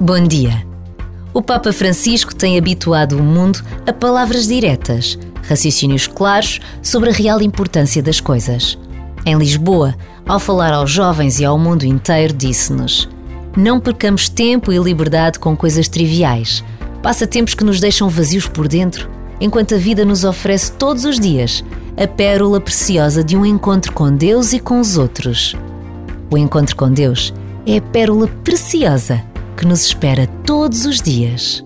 Bom dia. O Papa Francisco tem habituado o mundo a palavras diretas, raciocínios claros sobre a real importância das coisas. Em Lisboa, ao falar aos jovens e ao mundo inteiro, disse-nos: Não percamos tempo e liberdade com coisas triviais, passatempos que nos deixam vazios por dentro, enquanto a vida nos oferece todos os dias a pérola preciosa de um encontro com Deus e com os outros. O encontro com Deus é a pérola preciosa que nos espera todos os dias.